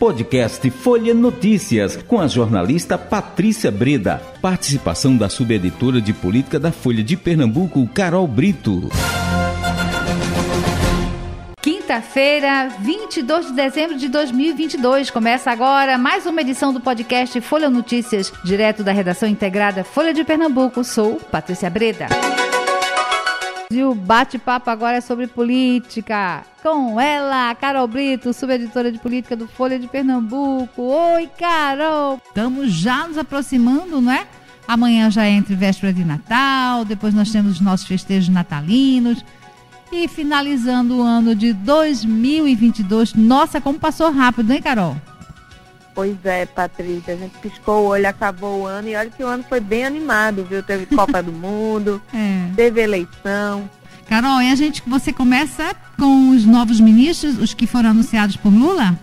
Podcast Folha Notícias, com a jornalista Patrícia Breda. Participação da subeditora de política da Folha de Pernambuco, Carol Brito. Quinta-feira, 22 de dezembro de 2022. Começa agora mais uma edição do podcast Folha Notícias, direto da redação integrada Folha de Pernambuco. Sou Patrícia Breda. E o bate-papo agora é sobre política. Com ela, Carol Brito, subeditora de política do Folha de Pernambuco. Oi, Carol! Estamos já nos aproximando, não é? Amanhã já é entre véspera de Natal, depois nós temos os nossos festejos natalinos. E finalizando o ano de 2022. Nossa, como passou rápido, hein, Carol? Pois é, Patrícia, a gente piscou o olho, acabou o ano e olha que o ano foi bem animado, viu? Teve Copa do Mundo, é. teve eleição. Carol, e a gente, você começa com os novos ministros, os que foram anunciados por Lula?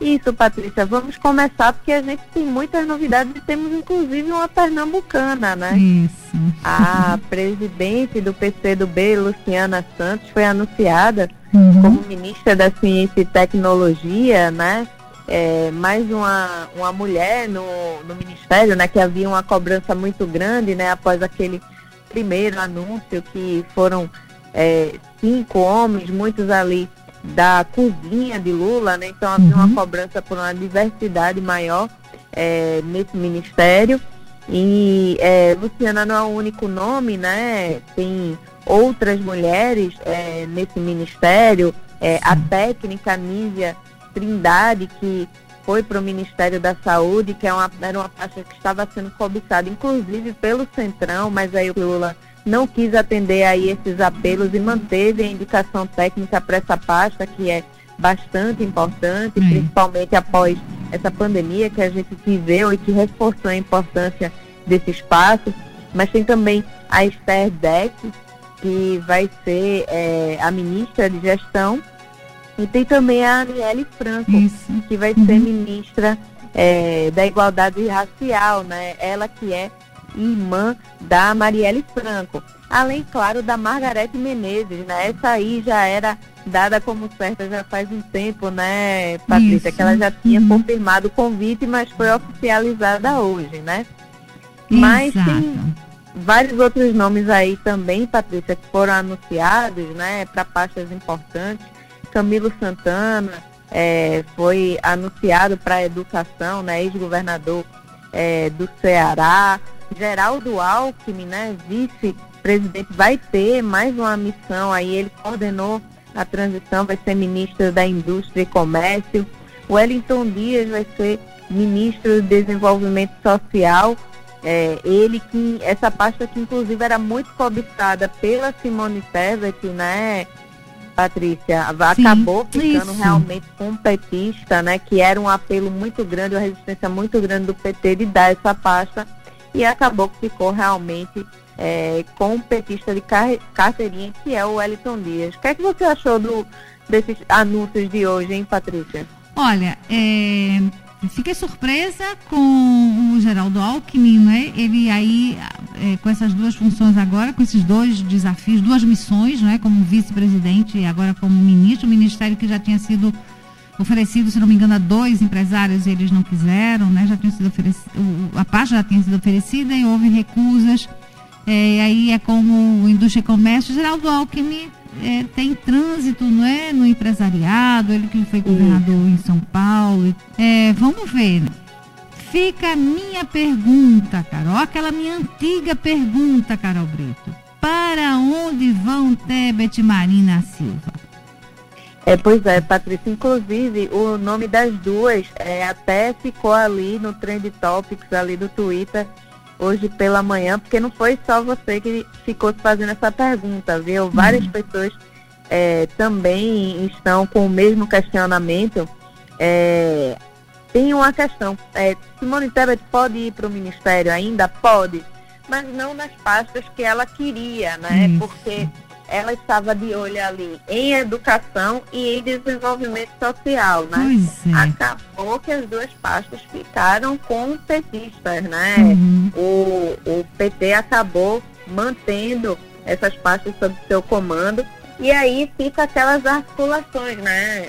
Isso, Patrícia, vamos começar porque a gente tem muitas novidades e temos inclusive uma pernambucana, né? Isso. A presidente do PCdoB, Luciana Santos, foi anunciada uhum. como ministra da Ciência e Tecnologia, né? É, mais uma, uma mulher no, no Ministério, né, que havia uma cobrança muito grande, né, após aquele primeiro anúncio que foram é, cinco homens, muitos ali da cozinha de Lula, né, então havia uhum. uma cobrança por uma diversidade maior é, nesse ministério. E é, Luciana não é o único nome, né? Tem outras mulheres é, nesse ministério. É, a técnica Nízia Trindade, que foi para o Ministério da Saúde, que é uma, era uma pasta que estava sendo cobiçada, inclusive pelo Centrão, mas aí o Lula não quis atender aí esses apelos e manteve a indicação técnica para essa pasta, que é bastante importante, hum. principalmente após essa pandemia que a gente viveu e que reforçou a importância desse espaço. Mas tem também a Esther Deck, que vai ser é, a ministra de Gestão, e tem também a Aniele Franco, Isso. que vai uhum. ser ministra é, da Igualdade Racial, né? Ela que é irmã da Marielle Franco. Além, claro, da Margarete Menezes, né? Essa aí já era dada como certa já faz um tempo, né, Patrícia? Isso. Que ela já tinha uhum. confirmado o convite, mas foi oficializada hoje, né? Mas tem vários outros nomes aí também, Patrícia, que foram anunciados, né, para pastas importantes. Camilo Santana é, foi anunciado para a educação, né, ex-governador é, do Ceará. Geraldo Alckmin, né, vice-presidente, vai ter mais uma missão aí, ele coordenou a transição, vai ser ministro da Indústria e Comércio. Wellington Dias vai ser ministro do Desenvolvimento Social. É, ele que, essa pasta que inclusive era muito cobiçada pela Simone Tebet, né, Patrícia, acabou ficando isso. realmente com um petista, né? Que era um apelo muito grande, uma resistência muito grande do PT de dar essa pasta e acabou que ficou realmente é, com um petista de carteirinha, que é o Wellington Dias. O que é que você achou do, desses anúncios de hoje, hein, Patrícia? Olha, é, Fiquei surpresa com o Geraldo Alckmin, né? Ele aí, é, com essas duas funções agora, com esses dois desafios, duas missões, né? Como vice-presidente e agora como ministro, o ministério que já tinha sido oferecido, se não me engano, a dois empresários e eles não quiseram, né? Já tinha sido oferecido, a parte já tinha sido oferecida e houve recusas. É, aí é como Indústria e Comércio, Geraldo Alckmin é, tem trânsito não é, no empresariado, ele que foi governador em São Paulo. É, vamos ver. Fica a minha pergunta, Carol, aquela minha antiga pergunta, Carol Brito. Para onde vão Tebet Marina Silva? É, pois é, Patrícia. Inclusive, o nome das duas é, até ficou ali no Trend Topics ali do Twitter hoje pela manhã, porque não foi só você que ficou fazendo essa pergunta, viu? Várias uhum. pessoas é, também estão com o mesmo questionamento. É, tem uma questão, é, Simone Tebet pode ir para o Ministério ainda? Pode, mas não nas pastas que ela queria, né? Uhum. Porque ela estava de olho ali em educação e em desenvolvimento social, né? É. Acabou que as duas pastas ficaram com petistas, né? Uhum. O, o PT acabou mantendo essas pastas sob seu comando E aí fica aquelas articulações, né?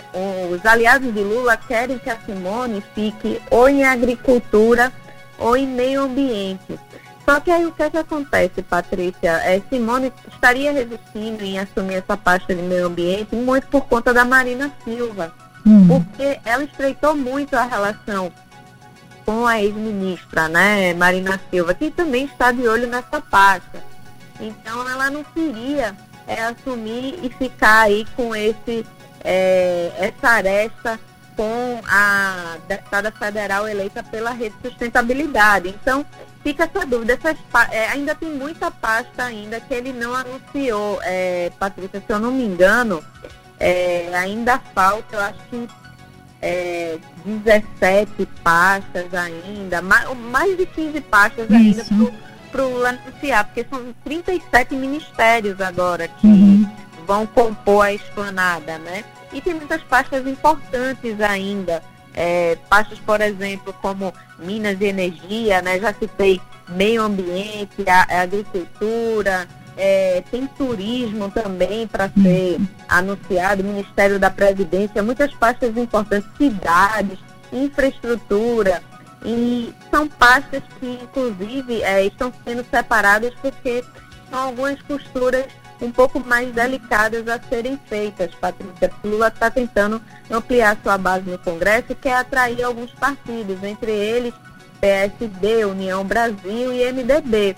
Os aliados de Lula querem que a Simone fique ou em agricultura ou em meio ambiente. Só que aí o que, é que acontece, Patrícia? É, Simone estaria resistindo em assumir essa pasta de meio ambiente muito por conta da Marina Silva. Hum. Porque ela estreitou muito a relação com a ex-ministra, né, Marina Silva, que também está de olho nessa pasta. Então ela não queria é, assumir e ficar aí com esse, é, essa aresta com a deputada federal eleita pela Rede Sustentabilidade. Então, fica essa dúvida. Essas, é, ainda tem muita pasta ainda que ele não anunciou, é, Patrícia, se eu não me engano, é, ainda falta, eu acho que é, 17 pastas ainda, mais, mais de 15 pastas ainda para o anunciar, porque são 37 ministérios agora que uhum. vão compor a esplanada, né? E tem muitas pastas importantes ainda. É, pastas, por exemplo, como Minas e Energia, né? Já citei meio ambiente, a, a agricultura, é, tem turismo também para ser anunciado, Ministério da Previdência, muitas pastas importantes, cidades, infraestrutura, e são pastas que, inclusive, é, estão sendo separadas porque são algumas costuras um pouco mais delicadas a serem feitas. Patrícia Lula está tentando ampliar sua base no Congresso e quer atrair alguns partidos, entre eles PSD, União Brasil e MDB.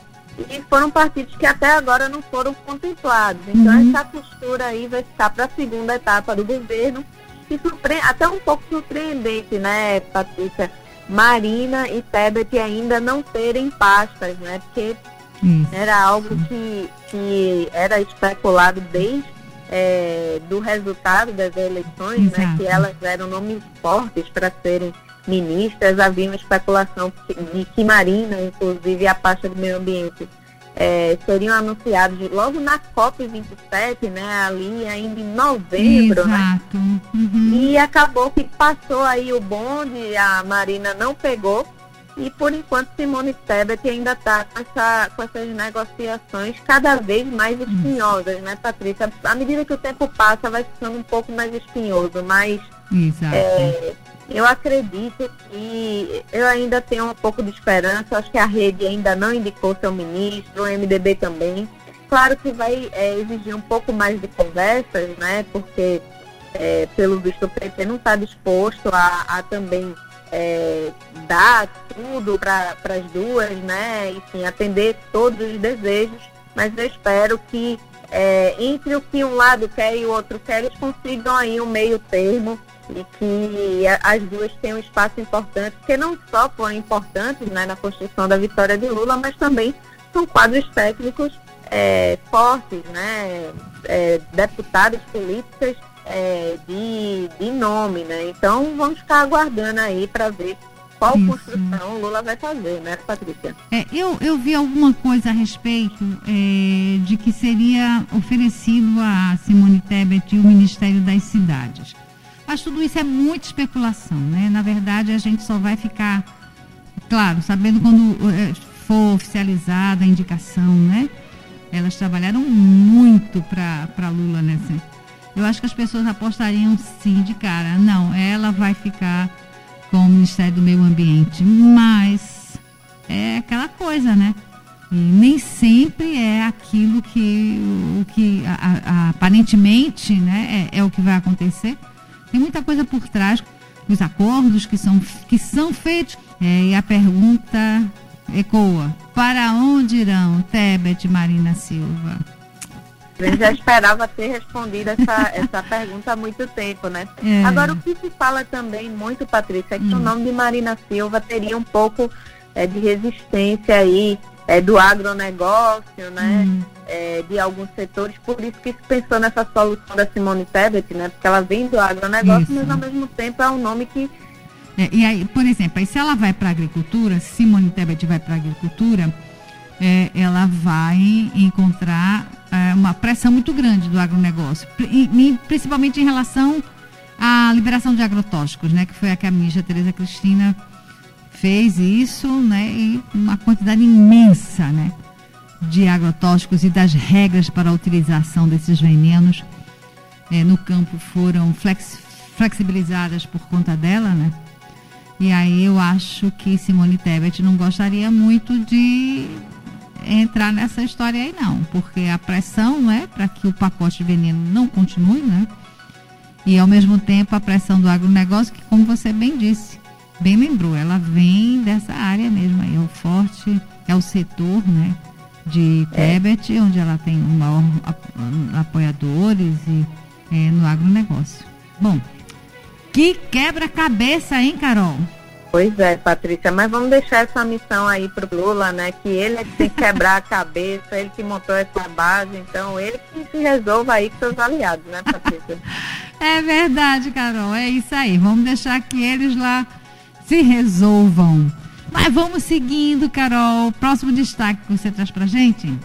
E foram partidos que até agora não foram contemplados. Então uhum. essa costura aí vai ficar para a segunda etapa do governo, e até um pouco surpreendente, né, Patrícia? Marina e Tebet ainda não terem pastas, né? Porque Isso. era algo que, que era especulado desde é, do resultado das eleições, Exato. né? Que elas eram nomes fortes para serem ministras. Havia uma especulação de que Marina, inclusive a pasta do meio ambiente, é, seriam anunciados logo na COP27, né, ali ainda em novembro, né? Exato. né? Uhum. E acabou que passou aí o bonde, a Marina não pegou, e por enquanto Simone Tebet ainda está com, essa, com essas negociações cada vez mais espinhosas, uhum. né, Patrícia? À medida que o tempo passa, vai ficando um pouco mais espinhoso, mas. É, eu acredito que eu ainda tenho um pouco de esperança. Acho que a rede ainda não indicou seu ministro, o MDB também. Claro que vai é, exigir um pouco mais de conversas, né? Porque, é, pelo visto, o PT não está disposto a, a também é, dar tudo para as duas, né? Enfim, atender todos os desejos. Mas eu espero que é, entre o que um lado quer e o outro quer, eles consigam aí um meio termo e que as duas têm um espaço importante, porque não só foram importantes né, na construção da vitória de Lula, mas também são quadros técnicos é, fortes, né, é, deputadas políticas é, de, de nome. Né? Então vamos ficar aguardando aí para ver qual Isso. construção Lula vai fazer, né, Patrícia? É, eu, eu vi alguma coisa a respeito é, de que seria oferecido a Simone Tebet o Ministério das Cidades. Mas tudo isso é muita especulação, né? Na verdade, a gente só vai ficar, claro, sabendo quando eh, for oficializada a indicação, né? Elas trabalharam muito para Lula nessa. Eu acho que as pessoas apostariam sim de cara. Não, ela vai ficar com o Ministério do Meio Ambiente. Mas é aquela coisa, né? E nem sempre é aquilo que, o que a, a, aparentemente né, é, é o que vai acontecer. Tem muita coisa por trás dos acordos que são, que são feitos. É, e a pergunta ecoa: para onde irão Tebet e Marina Silva? Eu já esperava ter respondido essa, essa pergunta há muito tempo, né? É. Agora, o que se fala também muito, Patrícia, é que hum. o nome de Marina Silva teria um pouco é, de resistência aí é, do agronegócio, né? Hum. É, de alguns setores, por isso que se pensou nessa solução da Simone Tebet, né? Porque ela vem do agronegócio, isso. mas ao mesmo tempo é um nome que. É, e aí, por exemplo, aí se ela vai para a agricultura, se Simone Tebet vai para a agricultura, é, ela vai encontrar é, uma pressão muito grande do agronegócio, principalmente em relação à liberação de agrotóxicos, né? Que foi a que a ministra Tereza Cristina fez isso, né, e uma quantidade imensa, né, de agrotóxicos e das regras para a utilização desses venenos é, no campo foram flex, flexibilizadas por conta dela, né? E aí eu acho que Simone Tebet não gostaria muito de entrar nessa história aí não, porque a pressão, né, para que o pacote de veneno não continue, né? E ao mesmo tempo a pressão do agronegócio, que como você bem disse, bem lembrou, ela vem dessa área mesmo aí, é o forte, é o setor, né, de Tebet, é. onde ela tem um maior apoiadores e é, no agronegócio. Bom, que quebra-cabeça, hein, Carol? Pois é, Patrícia, mas vamos deixar essa missão aí pro Lula, né? Que ele é que tem que quebrar a cabeça, ele que montou essa base, então ele que se resolva aí com seus aliados, né, Patrícia? é verdade, Carol, é isso aí. Vamos deixar que eles lá se resolvam. Mas vamos seguindo, Carol. Próximo destaque que você traz pra gente?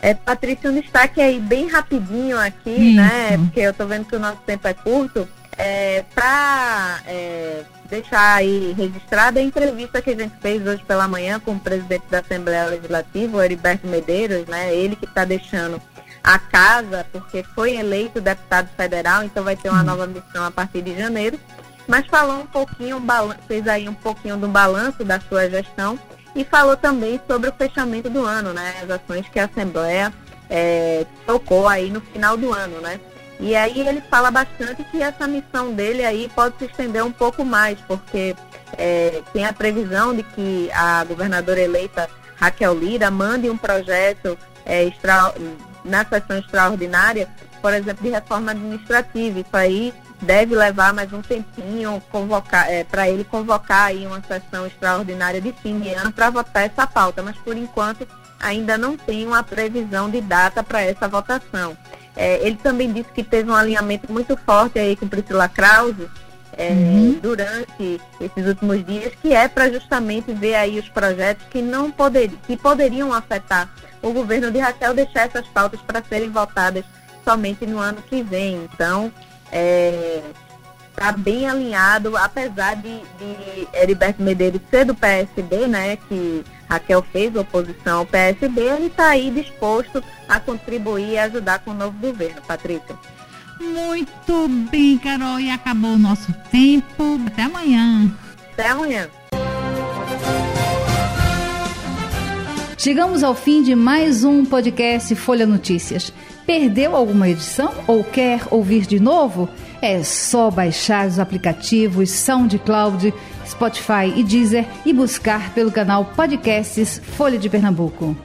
É, Patrícia, um destaque aí bem rapidinho aqui, né? isso. né? Porque eu tô vendo que o nosso tempo é curto. É, para é, deixar aí registrada a entrevista que a gente fez hoje pela manhã com o presidente da Assembleia Legislativa, o Heriberto Medeiros, né? Ele que está deixando a casa, porque foi eleito deputado federal, então vai ter uma nova missão a partir de janeiro. Mas falou um pouquinho, fez aí um pouquinho do balanço da sua gestão e falou também sobre o fechamento do ano, né? As ações que a Assembleia é, tocou aí no final do ano, né? E aí ele fala bastante que essa missão dele aí pode se estender um pouco mais, porque é, tem a previsão de que a governadora eleita Raquel Lira mande um projeto é, extra, na sessão extraordinária, por exemplo, de reforma administrativa. Isso aí deve levar mais um tempinho convocar é, para ele convocar aí uma sessão extraordinária de fim de ano para votar essa pauta, mas por enquanto ainda não tem uma previsão de data para essa votação. É, ele também disse que teve um alinhamento muito forte aí com Priscila Krause é, uhum. durante esses últimos dias, que é para justamente ver aí os projetos que não poder, que poderiam afetar o governo de Raquel, deixar essas pautas para serem votadas somente no ano que vem. Então, está é, tá bem alinhado, apesar de, de Heriberto Medeiros ser do PSB, né, que Raquel fez oposição ao PSB, ele está aí disposto a contribuir e ajudar com o novo governo. Patrícia. Muito bem, Carol, e acabou o nosso tempo. Até amanhã. Até amanhã. Chegamos ao fim de mais um podcast Folha Notícias. Perdeu alguma edição ou quer ouvir de novo? É só baixar os aplicativos SoundCloud, Spotify e Deezer e buscar pelo canal Podcasts Folha de Pernambuco.